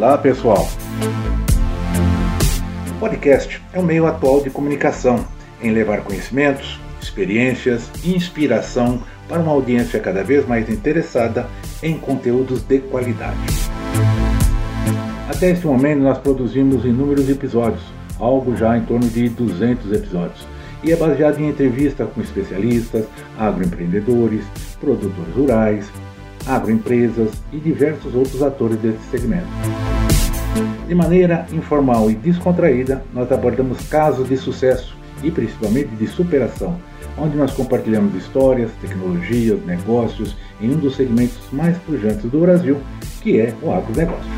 Olá, pessoal. O podcast é um meio atual de comunicação em levar conhecimentos, experiências e inspiração para uma audiência cada vez mais interessada em conteúdos de qualidade. Até este momento, nós produzimos inúmeros episódios, algo já em torno de 200 episódios, e é baseado em entrevistas com especialistas, agroempreendedores, produtores rurais, agroempresas e diversos outros atores desse segmento. De maneira informal e descontraída, nós abordamos casos de sucesso e principalmente de superação, onde nós compartilhamos histórias, tecnologias, negócios em um dos segmentos mais pujantes do Brasil, que é o agronegócio.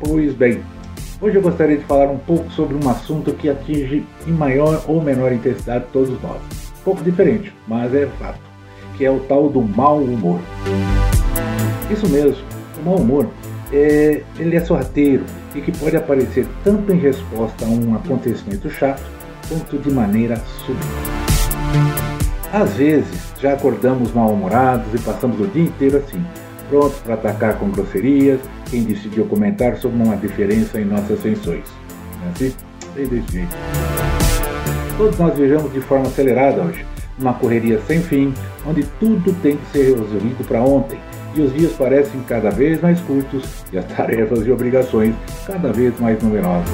Pois bem, hoje eu gostaria de falar um pouco sobre um assunto que atinge em maior ou menor intensidade todos nós. Pouco diferente, mas é fato que é o tal do mau humor. Isso mesmo, o mau humor é, ele é sorrateiro e que pode aparecer tanto em resposta a um acontecimento chato quanto de maneira súbita. Às vezes já acordamos mal-humorados e passamos o dia inteiro assim, prontos para atacar com grosserias quem decidiu comentar sobre uma diferença em nossas feições. Não é assim? É desse jeito. Todos nós viajamos de forma acelerada hoje uma correria sem fim, onde tudo tem que ser resolvido para ontem, e os dias parecem cada vez mais curtos e as tarefas e obrigações cada vez mais numerosas.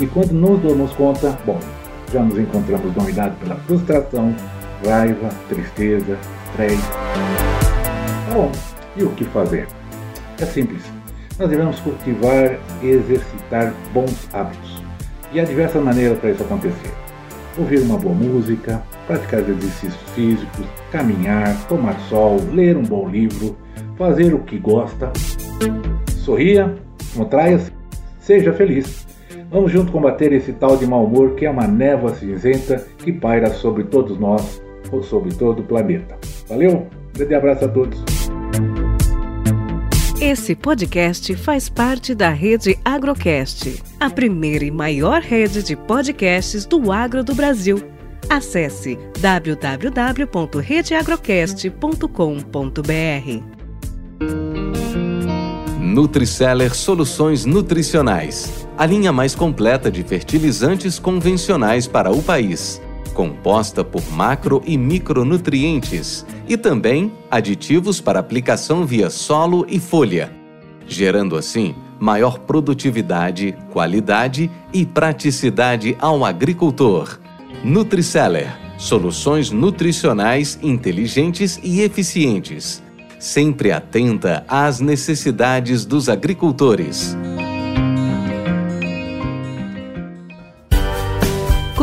E quando nos damos conta, bom, já nos encontramos dominados pela frustração, raiva, tristeza, estresse. Tá bom, e o que fazer? É simples. Nós devemos cultivar e exercitar bons hábitos. E há diversas maneiras para isso acontecer. Ouvir uma boa música, praticar exercícios físicos, caminhar, tomar sol, ler um bom livro, fazer o que gosta. Sorria, contraia-se, seja feliz. Vamos junto combater esse tal de mau humor que é uma névoa cinzenta que paira sobre todos nós ou sobre todo o planeta. Valeu? Grande abraço a todos. Esse podcast faz parte da rede Agrocast, a primeira e maior rede de podcasts do agro do Brasil. Acesse www.redeagrocast.com.br. Nutriceller Soluções Nutricionais. A linha mais completa de fertilizantes convencionais para o país. Composta por macro e micronutrientes e também aditivos para aplicação via solo e folha, gerando assim maior produtividade, qualidade e praticidade ao agricultor. Nutriceller soluções nutricionais inteligentes e eficientes, sempre atenta às necessidades dos agricultores.